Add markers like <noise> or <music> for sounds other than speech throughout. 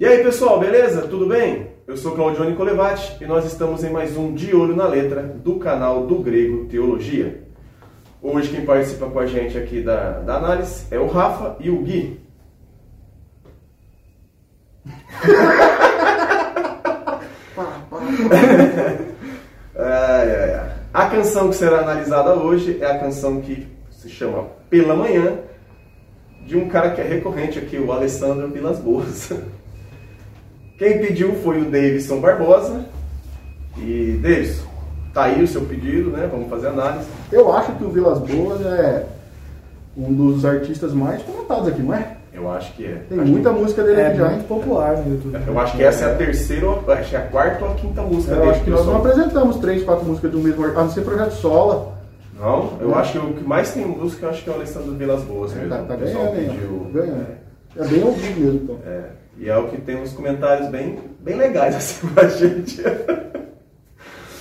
E aí pessoal, beleza? Tudo bem? Eu sou Claudione Colevati e nós estamos em mais um De Olho na Letra do canal do Grego Teologia. Hoje quem participa com a gente aqui da, da análise é o Rafa e o Gui. <laughs> ai, ai, ai. A canção que será analisada hoje é a canção que se chama Pela Manhã, de um cara que é recorrente aqui, o Alessandro Vilas Boas. <laughs> Quem pediu foi o Davidson Barbosa. E, Davidson, tá aí o seu pedido, né? Vamos fazer análise. Eu acho que o Vilas Boas é um dos artistas mais comentados aqui, não é? Eu acho que é. Tem acho muita música dele É aqui já. muito popular no YouTube. que- Eu acho que essa é a terceira, ou- acho que é a quarta ou a quinta música Eu dele. acho que nós não apresentamos três, quatro músicas do mesmo artista, a não ser Projeto Sola. Não, eu acho que o que mais tem música, eu acho que é o Alessandro Vilas Boas mesmo. Tá, tá o pessoal ganhando, pediu. Ganhando. É bem ouvido mesmo, então. É, e é o que tem uns comentários bem, bem legais <laughs> assim pra gente.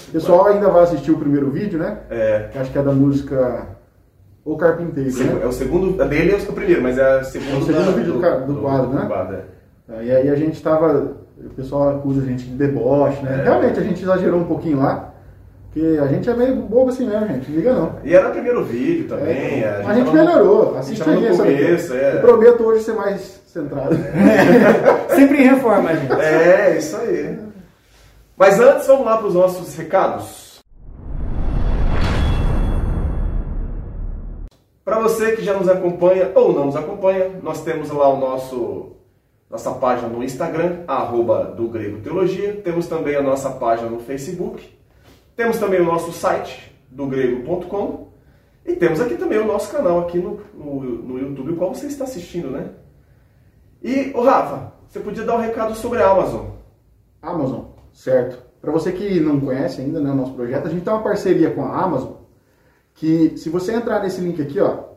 O pessoal ainda vai assistir o primeiro vídeo, né? É, Acho que é da música O Carpinteiro, é né? o segundo, a dele é o primeiro, mas é o segundo, É o segundo da- vídeo do ca- do quadro, né? quadro, é. E aí a gente tava. O pessoal acusa a gente de deboche, né? É. Realmente a gente exagerou um pouquinho lá. Porque a gente é meio bobo assim mesmo, gente. Liga não. E era o primeiro vídeo também. É, a gente melhorou. a gente Assiste tava aí essa começo, é. Eu prometo hoje ser mais centrado. Sempre em reforma, gente. É, isso aí. Mas antes, vamos lá para os nossos recados. Para você que já nos acompanha ou não nos acompanha, nós temos lá o nosso nossa página no Instagram, arroba do Grego Teologia. Temos também a nossa página no Facebook. Temos também o nosso site, do grego.com. E temos aqui também o nosso canal aqui no, no, no YouTube, o qual você está assistindo, né? E, ô Rafa, você podia dar um recado sobre a Amazon. Amazon, certo. Para você que não conhece ainda né, o nosso projeto, a gente tem uma parceria com a Amazon, que se você entrar nesse link aqui, ó,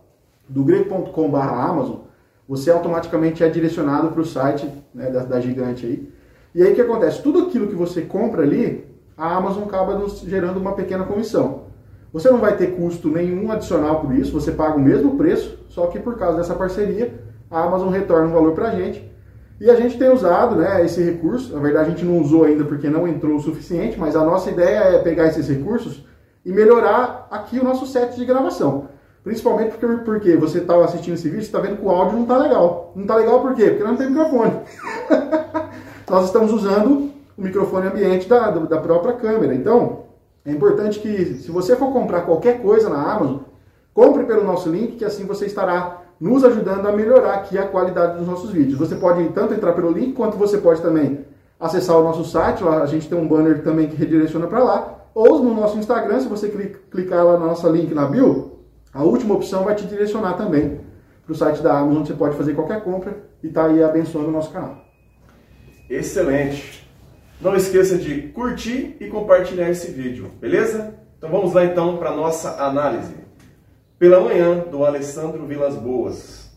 do grego.com.br Amazon, você automaticamente é direcionado para o site né, da, da gigante aí. E aí o que acontece? Tudo aquilo que você compra ali, a Amazon acaba nos gerando uma pequena comissão. Você não vai ter custo nenhum adicional por isso, você paga o mesmo preço, só que por causa dessa parceria, a Amazon retorna um valor para a gente. E a gente tem usado né, esse recurso, na verdade a gente não usou ainda porque não entrou o suficiente, mas a nossa ideia é pegar esses recursos e melhorar aqui o nosso set de gravação. Principalmente porque, porque você estava assistindo esse vídeo, está vendo que o áudio não está legal. Não está legal por quê? Porque não tem microfone. <laughs> Nós estamos usando o microfone ambiente da, da própria câmera. Então, é importante que se você for comprar qualquer coisa na Amazon, compre pelo nosso link, que assim você estará nos ajudando a melhorar aqui a qualidade dos nossos vídeos. Você pode tanto entrar pelo link, quanto você pode também acessar o nosso site, lá a gente tem um banner também que redireciona para lá, ou no nosso Instagram, se você cli- clicar lá no nosso link na bio, a última opção vai te direcionar também para o site da Amazon, onde você pode fazer qualquer compra e tá aí abençoando o nosso canal. Excelente. Não esqueça de curtir e compartilhar esse vídeo, beleza? Então vamos lá então para nossa análise. Pela manhã, do Alessandro Vilas Boas.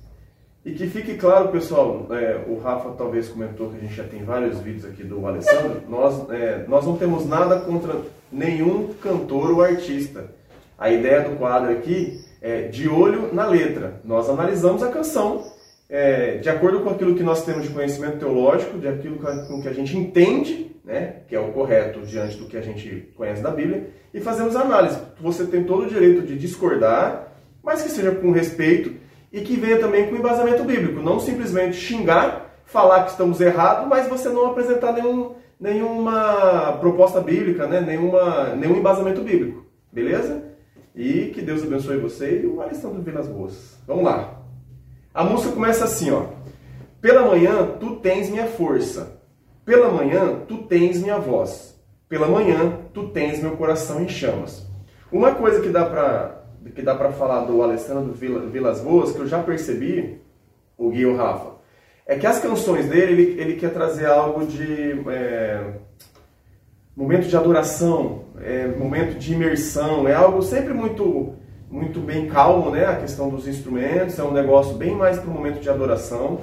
E que fique claro, pessoal, é, o Rafa talvez comentou que a gente já tem vários vídeos aqui do Alessandro. Nós, é, nós não temos nada contra nenhum cantor ou artista. A ideia do quadro aqui é de olho na letra. Nós analisamos a canção é, de acordo com aquilo que nós temos de conhecimento teológico, de aquilo com que a gente entende, né, que é o correto diante do que a gente conhece da Bíblia, e fazemos análise. Você tem todo o direito de discordar, mas que seja com respeito e que venha também com embasamento bíblico, não simplesmente xingar, falar que estamos errados, mas você não apresentar nenhum, nenhuma proposta bíblica, né, nenhuma, nenhum embasamento bíblico, beleza? E que Deus abençoe você e o Alessandro Vilas Boas. Vamos lá. A música começa assim, ó. Pela manhã tu tens minha força. Pela manhã tu tens minha voz. Pela manhã tu tens meu coração em chamas. Uma coisa que dá pra que dá para falar do Alessandro Vila- Vilas Boas, que eu já percebi, o Gui e o Rafa, é que as canções dele, ele, ele quer trazer algo de é, momento de adoração, é, momento de imersão, é algo sempre muito muito bem calmo, né? A questão dos instrumentos é um negócio bem mais para o momento de adoração,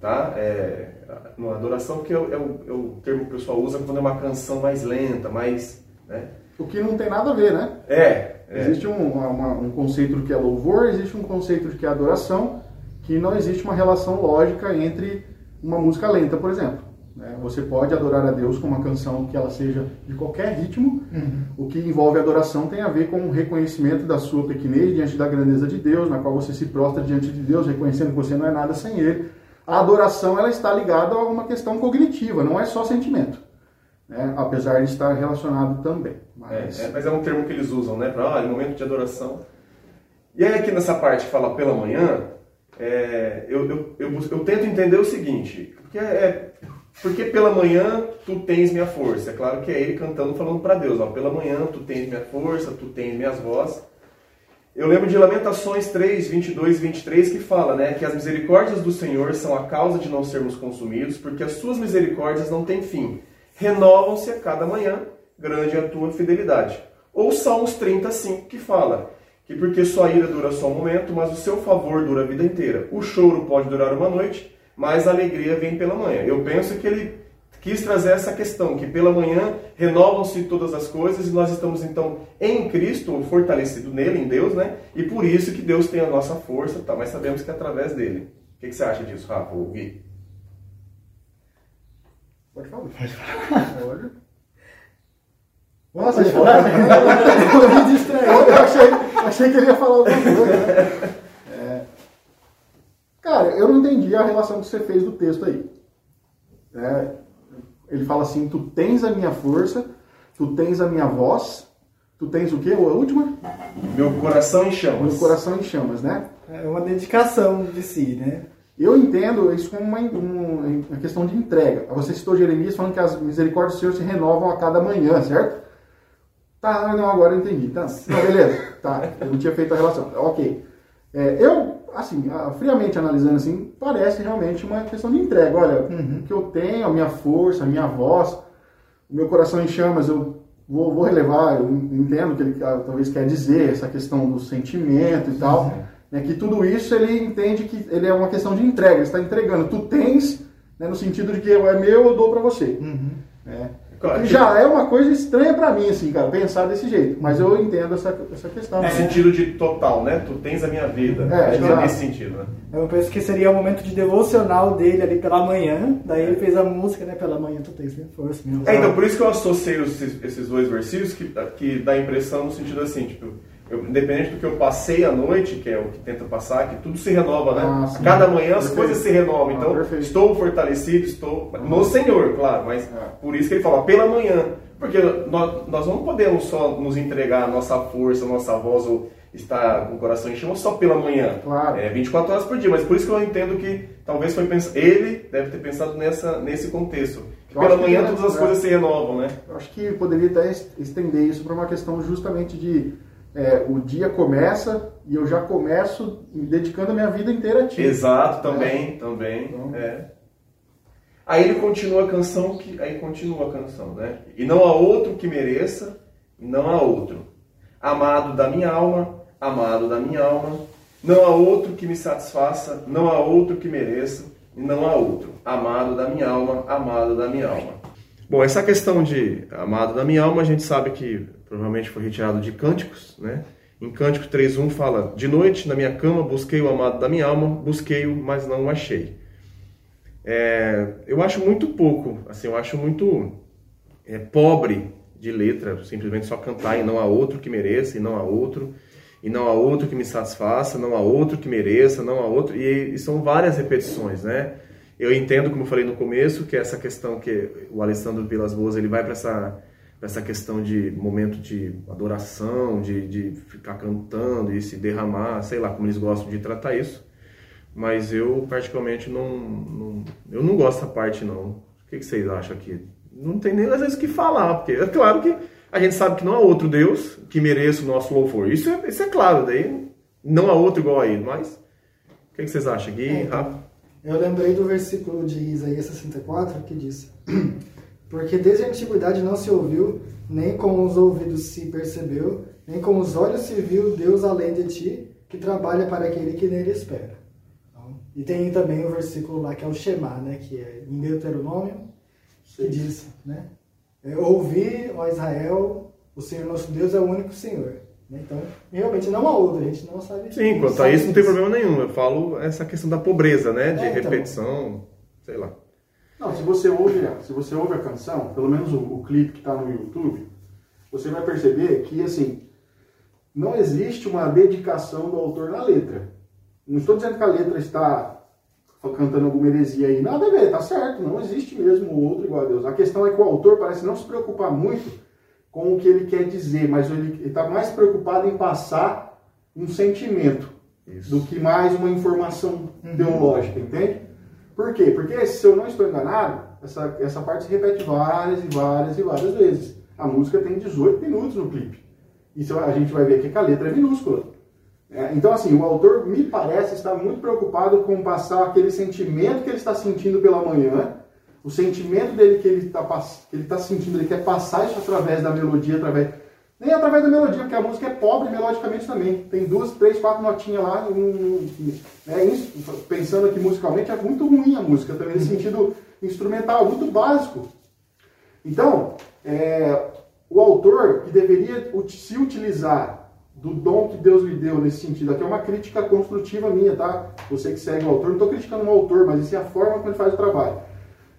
tá? É, uma adoração que é, o- é o, é o termo que o pessoal usa quando é uma canção mais lenta, mais, né? O que não tem nada a ver, né? É, é. Existe um, uma- um conceito do que é louvor, existe um conceito que é adoração, que não existe uma relação lógica entre uma música lenta, por exemplo. Né? Você pode adorar a Deus com uma canção que ela seja de qualquer ritmo. Uhum. O que envolve adoração tem a ver com o reconhecimento da sua pequenez diante da grandeza de Deus, na qual você se prostra diante de Deus, reconhecendo que você não é nada sem Ele. A adoração ela está ligada a uma questão cognitiva, não é só sentimento. Né? Apesar de estar relacionado também. Mas... É, é, mas é um termo que eles usam, né? Para ah, momento de adoração. E aí aqui nessa parte que fala pela manhã, é, eu, eu, eu, eu, tento entender o seguinte, porque, é, porque pela manhã tu tens minha força. É claro que é ele cantando, falando para Deus, ó, pela manhã tu tens minha força, tu tens minhas vozes. Eu lembro de Lamentações 3, 22 e 23 que fala né, que as misericórdias do Senhor são a causa de não sermos consumidos, porque as suas misericórdias não têm fim. Renovam-se a cada manhã, grande é a tua fidelidade. Ou Salmos 35 que fala que porque sua ira dura só um momento, mas o seu favor dura a vida inteira. O choro pode durar uma noite, mas a alegria vem pela manhã. Eu penso que ele quis trazer essa questão, que pela manhã renovam-se todas as coisas e nós estamos então em Cristo, fortalecido nele, em Deus, né? E por isso que Deus tem a nossa força, tá? mas sabemos que é através dele. O que, você acha disso, Rafa ou? Pode falar. Pode falar. Pode. Nossa, ele falou. eu me distraí, eu achei, Achei que ele ia falar alguma coisa. Né? É... Cara, eu não entendi a relação que você fez do texto aí. É... Ele fala assim: Tu tens a minha força, tu tens a minha voz, tu tens o quê? A última? Meu coração em chamas. Meu coração em chamas, né? É uma dedicação de si, né? Eu entendo isso como uma, uma, questão de entrega. Você citou Jeremias falando que as misericórdias do Senhor se renovam a cada manhã, certo? Tá, não, agora eu entendi. Tá, não, beleza. Tá, eu não tinha feito a relação. Ok. É, eu, assim, friamente analisando assim, parece realmente uma questão de entrega. Olha, uhum. que eu tenho, a minha força, a minha voz, o meu coração em chamas, eu vou, vou relevar, eu entendo que ele ah, talvez quer dizer, essa questão do sentimento e tal, uhum. Né, que tudo isso ele entende que ele é uma questão de entrega, ele está entregando. Tu tens, né, no sentido de que é meu, eu dou para você. Uhum. Né? Claro, já é uma coisa estranha para mim, assim, cara, pensar desse jeito. Mas eu entendo essa, essa questão. No sentido de total, né? Tu tens a minha vida. É, Acho que é nesse sentido, né? Eu penso que seria o momento de devocional dele ali pela manhã. Daí ele fez a música, né? Pela manhã tu tens minha força. Minha é, então por isso que eu associei esses, esses dois versículos que, que dá a impressão no sentido assim, tipo eu, independente do que eu passei à noite, que é o que tenta passar, que tudo se renova, né? Ah, Cada manhã as coisas se renovam. Então, ah, estou fortalecido, estou no Senhor, claro, mas é. por isso que ele fala pela manhã. Porque nós, nós não podemos só nos entregar a nossa força, a nossa voz, ou estar com o coração em chama só pela manhã. Claro. É 24 horas por dia, mas por isso que eu entendo que talvez foi pensado, ele deve ter pensado nessa, nesse contexto. Pela manhã que, todas as coisas se renovam, né? Eu acho que poderia até estender isso para uma questão justamente de é, o dia começa e eu já começo dedicando a minha vida inteira a ti. Exato, também, é. também. Então, é. Aí ele continua a canção, que, aí continua a canção, né? E não há outro que mereça, e não há outro. Amado da minha alma, amado da minha alma, não há outro que me satisfaça, não há outro que mereça, e não há outro. Amado da minha alma, amado da minha alma. Bom, essa questão de amado da minha alma, a gente sabe que provavelmente foi retirado de Cânticos, né? Em Cântico 3.1 fala, De noite, na minha cama, busquei o amado da minha alma, busquei-o, mas não o achei. É, eu acho muito pouco, assim, eu acho muito é, pobre de letra, simplesmente só cantar e não há outro que mereça, e não há outro, e não há outro que me satisfaça, não há outro que mereça, não há outro, e, e são várias repetições, né? Eu entendo, como eu falei no começo, que essa questão que o Alessandro Vilas Boas ele vai para essa essa questão de momento de adoração, de, de ficar cantando e se derramar, sei lá como eles gostam de tratar isso. Mas eu, particularmente, não, não eu não gosto dessa parte, não. O que, que vocês acham aqui? Não tem nem às vezes o que falar, porque é claro que a gente sabe que não há outro Deus que mereça o nosso louvor. Isso é, isso é claro, daí não há outro igual a ele, mas o que, que vocês acham, Gui, é, Rafa? Eu lembrei do versículo de Isaías 64 que diz <clears throat> porque desde a antiguidade não se ouviu, nem com os ouvidos se percebeu, nem com os olhos se viu Deus além de ti, que trabalha para aquele que nele espera. Então, e tem também o versículo lá que é o Shema, né, que é em Deuteronômio, que diz, né, é, Ouvi, ó Israel, o Senhor nosso Deus é o único Senhor. Né? Então, realmente não há outro, a gente não sabe. Sim, quanto a isso não tem problema nenhum. Eu falo essa questão da pobreza, né? De é, então, repetição, sei lá. Não, se você ouve, se você ouve a canção, pelo menos o, o clipe que está no YouTube, você vai perceber que assim não existe uma dedicação do autor na letra. Não estou dizendo que a letra está cantando alguma heresia aí. Nada a ver, tá certo. Não existe mesmo outro igual a Deus. A questão é que o autor parece não se preocupar muito com o que ele quer dizer, mas ele está mais preocupado em passar um sentimento Isso. do que mais uma informação uhum. teológica, entende? Por quê? Porque, se eu não estou enganado, essa, essa parte se repete várias e várias e várias vezes. A música tem 18 minutos no clipe. Isso a gente vai ver aqui que a letra é minúscula. É, então, assim, o autor, me parece, está muito preocupado com passar aquele sentimento que ele está sentindo pela manhã, o sentimento dele que ele está está sentindo, ele quer passar isso através da melodia, através nem através da melodia, porque a música é pobre melodicamente também. Tem duas, três, quatro notinhas lá. Um, é, pensando aqui musicalmente, é muito ruim a música também, nesse sentido instrumental, muito básico. Então, é, o autor que deveria se utilizar do dom que Deus lhe deu nesse sentido. Aqui é uma crítica construtiva minha, tá? Você que segue o autor, não estou criticando o autor, mas isso é a forma como ele faz o trabalho.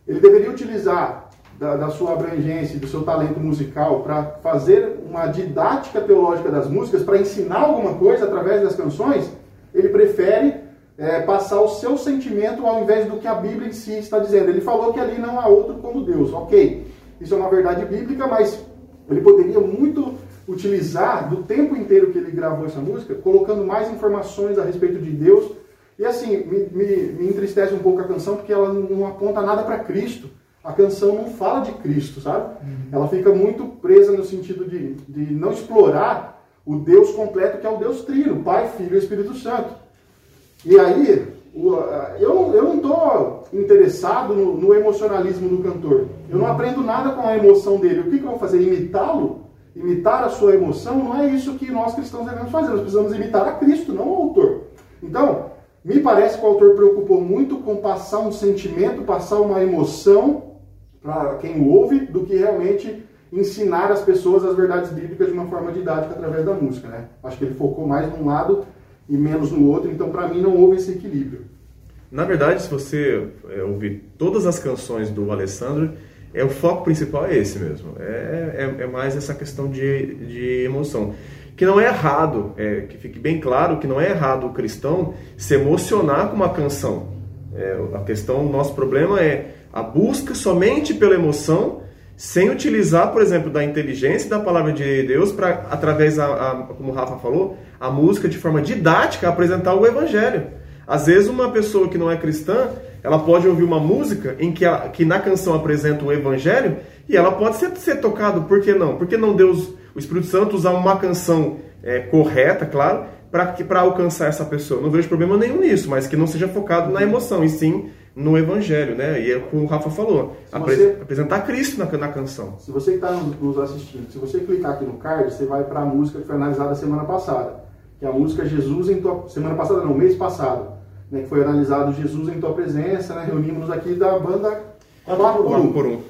Ele deveria utilizar da, da sua abrangência, do seu talento musical, para fazer uma didática teológica das músicas, para ensinar alguma coisa através das canções. Ele prefere é, passar o seu sentimento ao invés do que a Bíblia em si está dizendo. Ele falou que ali não há outro como Deus. Ok, isso é uma verdade bíblica, mas ele poderia muito utilizar do tempo inteiro que ele gravou essa música, colocando mais informações a respeito de Deus. E assim, me, me, me entristece um pouco a canção, porque ela não aponta nada para Cristo. A canção não fala de Cristo, sabe? Uhum. Ela fica muito presa no sentido de, de não explorar o Deus completo, que é o Deus Trino, Pai, Filho e Espírito Santo. E aí, eu, eu não estou interessado no, no, emocionalismo do cantor. Eu não aprendo nada com a emoção dele. O que, que eu vou fazer? Imitá-lo? imitar a sua emoção, não é isso que nós cristãos devemos fazer. Nós precisamos imitar a Cristo, não o autor. Então, me parece que o autor preocupou muito com passar um sentimento, passar uma emoção para quem ouve, do que realmente ensinar as pessoas as verdades bíblicas de uma forma didática através da música. Né? Acho que ele focou mais num lado e menos no outro, então para mim não houve esse equilíbrio. Na verdade, se você é, ouvir todas as canções do Alessandro, é o foco principal é esse mesmo. É, é, é mais essa questão de, de emoção. Que não é errado, é, que fique bem claro que não é errado o cristão se emocionar com uma canção. É, a questão, o nosso problema é a busca somente pela emoção, sem utilizar, por exemplo, da inteligência da palavra de Deus para, através, a, a, como o Rafa falou, a música de forma didática apresentar o evangelho. Às vezes uma pessoa que não é cristã, ela pode ouvir uma música em que, ela, que na canção apresenta o evangelho e ela pode ser, ser tocado. Por que não? Por que não Deus, o Espírito Santo, usar uma canção é, correta, claro, para alcançar essa pessoa? Não vejo problema nenhum nisso, mas que não seja focado na emoção, e sim no evangelho, né? E é como o Rafa falou, você, apresentar Cristo na, na canção. Se você está nos assistindo, se você clicar aqui no card, você vai para a música que foi analisada semana passada, que é a música Jesus em tua... Semana passada não, mês passado né, que foi analisado Jesus em tua presença, né, reunimos aqui da banda 4 por 1. por um.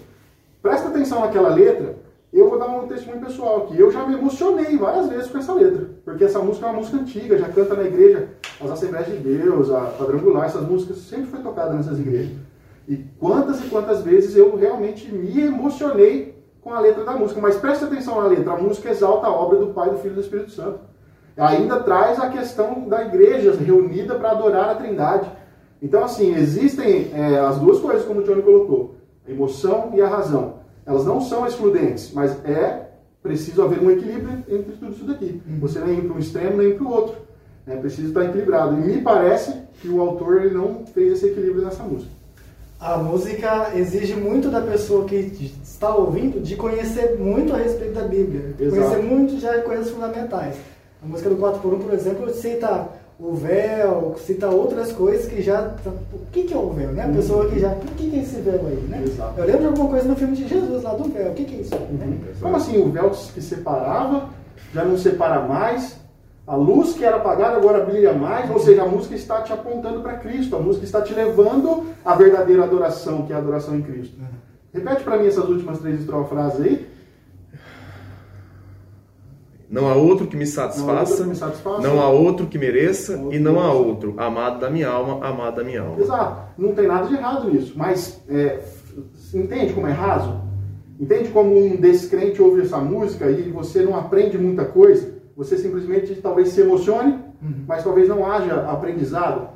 Presta atenção naquela letra, eu vou dar um testemunho pessoal aqui. Eu já me emocionei várias vezes com essa letra, porque essa música é uma música antiga, já canta na igreja, as Assembleias de Deus, a Quadrangular, essas músicas sempre foi tocada nessas igrejas. E quantas e quantas vezes eu realmente me emocionei com a letra da música. Mas preste atenção na letra, a música exalta a obra do Pai, do Filho e do Espírito Santo ainda traz a questão da igreja reunida para adorar a Trindade. Então, assim, existem é, as duas coisas, como o Johnny colocou, a emoção e a razão. Elas não são excludentes, mas é preciso haver um equilíbrio entre tudo isso daqui. Uhum. Você nem ir para um extremo, nem para o outro. É preciso estar equilibrado. E me parece que o autor ele não fez esse equilíbrio nessa música. A música exige muito da pessoa que está ouvindo de conhecer muito a respeito da Bíblia. Exato. Conhecer muito já coisas fundamentais. A música do 4x1, por exemplo, cita o véu, cita outras coisas que já. O que, que é o véu? Né? A pessoa que já. O que, que é esse véu aí? Né? Eu lembro de alguma coisa no filme de Jesus lá do véu. O que, que é isso? Né? Uhum. Como assim? O véu que separava, já não separa mais. A luz que era apagada agora brilha mais, ou seja, a música está te apontando para Cristo, a música está te levando à verdadeira adoração, que é a adoração em Cristo. Uhum. Repete para mim essas últimas três frases aí. Não há outro que me satisfaça, não, me satisfaça, não há outro que mereça outro e não há outro, amado da minha alma, amado da minha alma. Exato, não tem nada de errado nisso, mas é, entende como é raso? Entende como um descrente ouve essa música e você não aprende muita coisa? Você simplesmente talvez se emocione, uhum. mas talvez não haja aprendizado.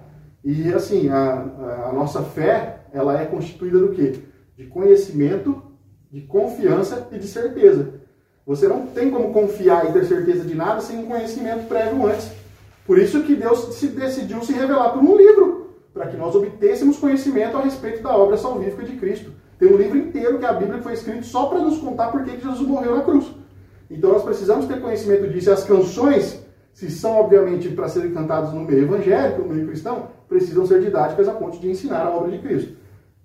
E assim, a, a nossa fé, ela é constituída do quê? De conhecimento, de confiança e de certeza. Você não tem como confiar e ter certeza de nada sem um conhecimento prévio antes. Por isso que Deus se decidiu se revelar por um livro, para que nós obtêssemos conhecimento a respeito da obra salvífica de Cristo. Tem um livro inteiro que é a Bíblia que foi escrito só para nos contar por que Jesus morreu na cruz. Então nós precisamos ter conhecimento disso. E as canções, se são obviamente para serem cantadas no meio evangélico, no meio cristão, precisam ser didáticas a ponto de ensinar a obra de Cristo.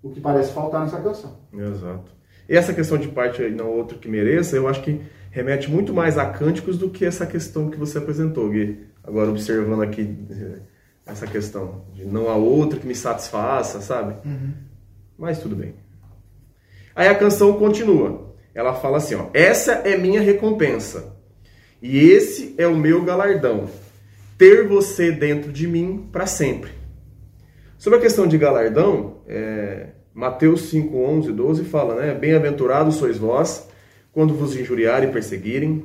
O que parece faltar nessa canção. Exato. E essa questão de parte não outro que mereça, eu acho que remete muito mais a cânticos do que essa questão que você apresentou, Gui. Agora observando aqui eh, essa questão de não há outro que me satisfaça, sabe? Uhum. Mas tudo bem. Aí a canção continua. Ela fala assim, ó: "Essa é minha recompensa e esse é o meu galardão, ter você dentro de mim para sempre." Sobre a questão de galardão, é, Mateus 5, 11, 12 fala, né? Bem-aventurados sois vós, quando vos injuriarem perseguirem,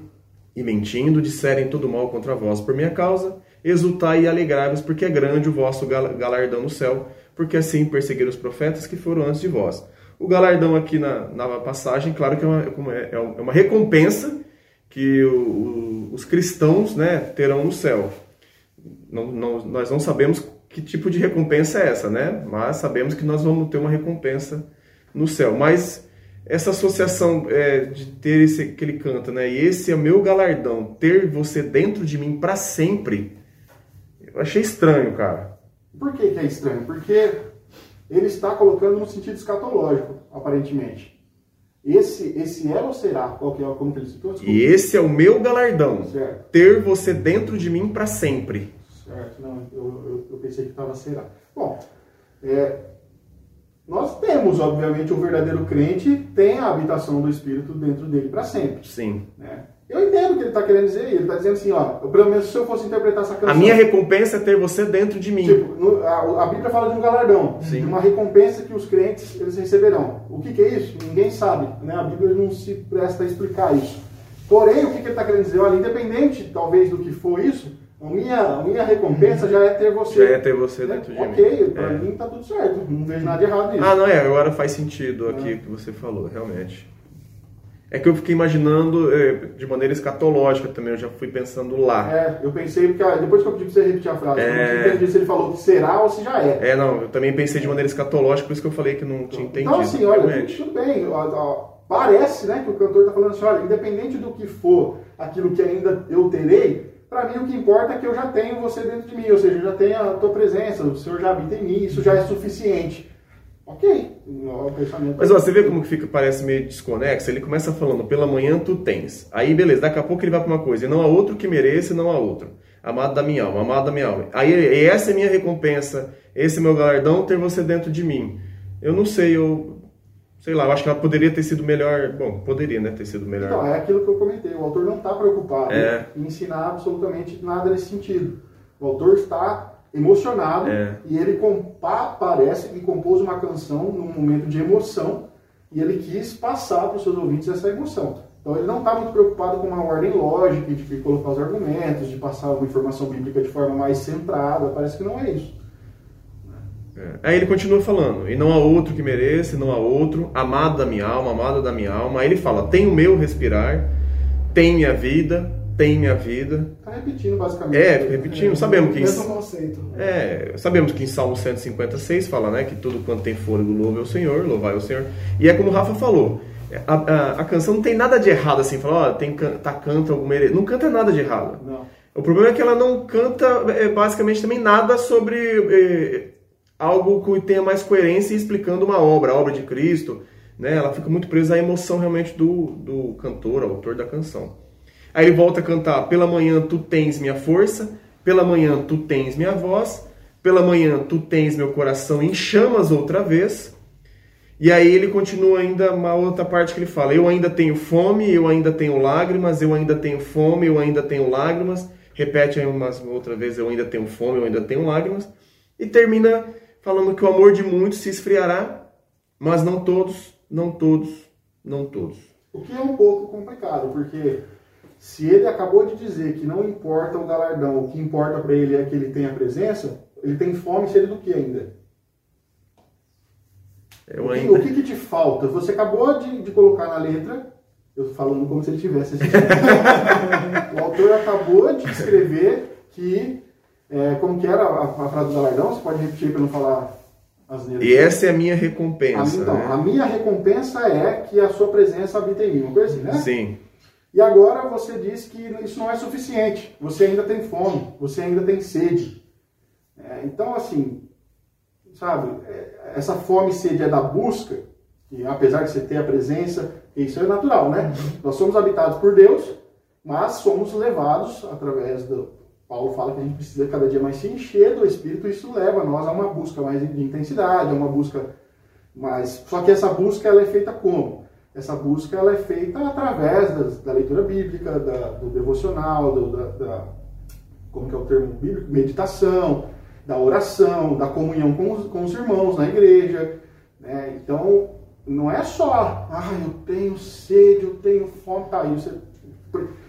e mentindo, disserem todo mal contra vós por minha causa, exultai e alegrai-vos, porque é grande o vosso galardão no céu, porque assim perseguiram os profetas que foram antes de vós. O galardão aqui na, na passagem, claro que é uma, é, é uma recompensa que o, os cristãos né, terão no céu. Não, não, nós não sabemos que tipo de recompensa é essa, né? Mas sabemos que nós vamos ter uma recompensa no céu. Mas essa associação é, de ter esse que ele canta, né? E esse é meu galardão, ter você dentro de mim para sempre. Eu achei estranho, cara. Por que, que é estranho? Porque ele está colocando no sentido escatológico, aparentemente. Esse, esse é ou será? Qual que é como que ele citou? E esse é o meu galardão, certo. ter você dentro de mim para sempre. Certo, não, eu, eu, eu pensei que estava será. Bom, é, nós temos, obviamente, o verdadeiro crente tem a habitação do Espírito dentro dele para sempre. Sim. Né? Eu entendo o que ele está querendo dizer. Ele está dizendo assim, ó, pelo menos se eu fosse interpretar essa canção... A minha recompensa é ter você dentro de mim. Tipo, no, a, a, Bíblia fala de um galardão, Sim. de uma recompensa que os crentes eles receberão. O que, que, é isso? Ninguém sabe. Né? A Bíblia não se presta a explicar isso. Porém, o que, que ele está querendo dizer? Olha, independente, talvez, do que for isso, a minha, a minha recompensa já é ter você. Já é ter você dentro de okay, mim. Ok, pra é. mim tá tudo certo. Não vejo nada errado nisso. Ah, não é. Agora faz sentido aqui o que você falou, realmente. É que eu fiquei imaginando é, de maneira escatológica também, eu já fui pensando lá. É, eu pensei, porque ah, depois que eu pedi pra você repetir a frase, é... eu não entendi se ele falou que será ou se já é. É, não, eu também pensei de maneira escatológica, por isso que eu falei que não tinha então, entendido. Então, assim, olha, realmente. tudo bem, ó, ó, parece né, que o cantor está falando assim, olha, independente do que for aquilo que ainda eu terei, para mim, o que importa é que eu já tenho você dentro de mim, ou seja, eu já tenho a tua presença, o Senhor já habita em mim, isso já é suficiente. Ok, o pensamento. Mas ó, você vê como que fica, parece meio desconexo? Ele começa falando, pela manhã tu tens. Aí, beleza, daqui a pouco ele vai para uma coisa, e não há outro que mereça, não há outro. Amado da minha alma, amado da minha alma. Aí, essa é minha recompensa, esse é meu galardão, ter você dentro de mim. Eu não sei, eu sei lá, eu acho que ela poderia ter sido melhor. Bom, poderia, né, ter sido melhor. Então, é aquilo que eu comentei. O autor não está preocupado é. em ensinar absolutamente nada nesse sentido. O autor está emocionado é. e ele aparece e compôs uma canção num momento de emoção e ele quis passar para os seus ouvintes essa emoção. Então ele não está muito preocupado com uma ordem lógica, de colocar os argumentos, de passar uma informação bíblica de forma mais centrada. Parece que não é isso. É. Aí ele continua falando, e não há outro que mereça, não há outro, amado da minha alma, amado da minha alma. Aí ele fala, tem o meu respirar, tem minha vida, tem minha vida. Está repetindo basicamente. É, repetindo. É, sabemos que mesmo conceito. É, sabemos que em Salmo 156 fala, né, que tudo quanto tem fôlego louve ao Senhor, louvai ao Senhor. E é como o Rafa falou, a, a, a canção não tem nada de errado assim, falar, ó, tem tá canta alguma não canta nada de errado. Não. O problema é que ela não canta é, basicamente também nada sobre é, algo que tenha mais coerência explicando uma obra, a obra de Cristo, né? Ela fica muito presa à emoção realmente do, do cantor, autor da canção. Aí ele volta a cantar: Pela manhã tu tens minha força, pela manhã tu tens minha voz, pela manhã tu tens meu coração em chamas outra vez. E aí ele continua ainda uma outra parte que ele fala: Eu ainda tenho fome, eu ainda tenho lágrimas, eu ainda tenho fome, eu ainda tenho lágrimas. Repete aí uma outra vez: Eu ainda tenho fome, eu ainda tenho lágrimas. E termina falando que o amor de muitos se esfriará, mas não todos, não todos, não todos. O que é um pouco complicado, porque se ele acabou de dizer que não importa o galardão, o que importa para ele é que ele tenha presença, ele tem fome sede do que ainda? Eu o, que, ainda... o que, que, te falta? Você acabou de, de colocar na letra, eu falando como se ele tivesse <laughs> o autor acabou de escrever que, é, como que era a, a frase do galardão? Você pode repetir para não falar as letras? E essa é a minha recompensa. A, então, né? a minha recompensa é que a sua presença habita em mim, uma coisa assim, né? Sim. E agora você diz que isso não é suficiente. Você ainda tem fome, você ainda tem sede. É, então, assim, sabe, é, essa fome e sede é da busca, e apesar de você ter a presença, isso é natural, né? Uhum. Nós somos habitados por Deus, mas somos levados através do. Paulo fala que a gente precisa cada dia mais se encher do Espírito, isso leva nós a uma busca mais de intensidade, a uma busca mais. Só que essa busca ela é feita como? Essa busca ela é feita através da leitura bíblica, da, do devocional, do, da, da, como que é o termo bíblico? Meditação, da oração, da comunhão com os, com os irmãos na igreja. Né? Então, não é só, ah, eu tenho sede, eu tenho fome, tá, isso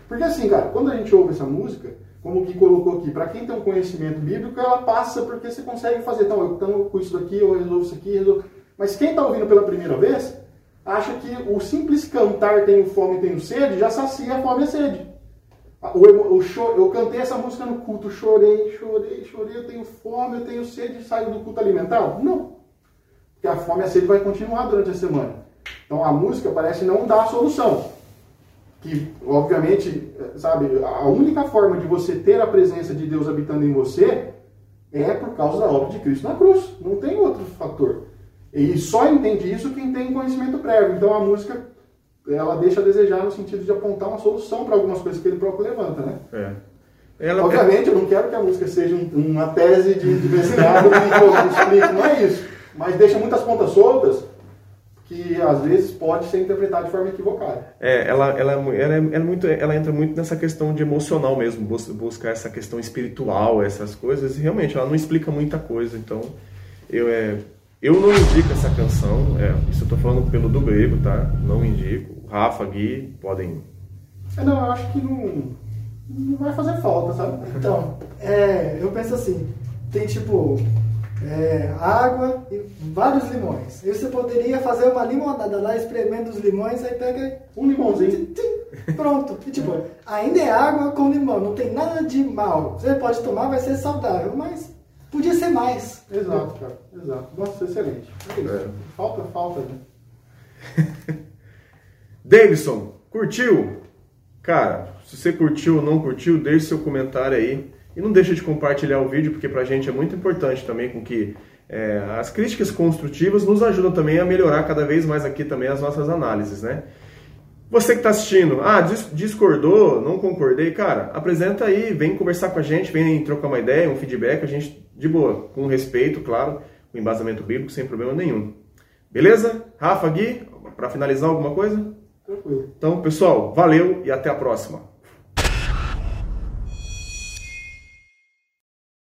Porque assim, cara, quando a gente ouve essa música, como o Gui colocou aqui, para quem tem um conhecimento bíblico, ela passa porque você consegue fazer, então, eu estou com isso daqui, eu resolvo isso aqui, resolvo... Mas quem está ouvindo pela primeira vez, acha que o simples cantar tenho fome, tenho sede, já sacia a fome e a sede. O, o, eu cantei essa música no culto, chorei, chorei, chorei, eu tenho fome, eu tenho sede saio do culto alimentar? Não. Porque a fome e a sede vai continuar durante a semana. Então a música parece não dar a solução. Que, obviamente, sabe, a única forma de você ter a presença de Deus habitando em você é por causa da obra de Cristo na cruz. Não tem outro fator. E só entende isso quem tem conhecimento prévio. Então a música ela deixa a desejar no sentido de apontar uma solução para algumas coisas que ele próprio levanta, né? É. Ela... Obviamente, eu não quero que a música seja uma tese de, de mestrado explique, não é isso. Mas deixa muitas pontas soltas que às vezes pode ser interpretado de forma equivocada. É, ela, ela, ela, é, ela, é muito, ela entra muito nessa questão de emocional mesmo, buscar essa questão espiritual, essas coisas, e realmente ela não explica muita coisa, então eu é eu não indico essa canção, é, isso eu tô falando pelo do grego, tá? Não indico. Rafa, Gui, podem. É, não, eu acho que não, não vai fazer falta, sabe? Então, é, eu penso assim: tem tipo é, água e vários limões. E você poderia fazer uma limonada lá, espremendo os limões, aí pega um limãozinho. Pronto. E, tipo, ainda é água com limão, não tem nada de mal. Você pode tomar, vai ser saudável, mas mais. Exato, cara. Exato. Nossa, excelente. É isso. É. Falta, falta, né? <laughs> Davidson, curtiu? Cara, se você curtiu ou não curtiu, deixe seu comentário aí. E não deixa de compartilhar o vídeo, porque pra gente é muito importante também com que é, as críticas construtivas nos ajudam também a melhorar cada vez mais aqui também as nossas análises, né? Você que está assistindo, ah, discordou, não concordei, cara, apresenta aí, vem conversar com a gente, vem trocar uma ideia, um feedback, a gente, de boa, com respeito, claro, com embasamento bíblico, sem problema nenhum. Beleza? Rafa, Gui, para finalizar alguma coisa? Tranquilo. Então, pessoal, valeu e até a próxima.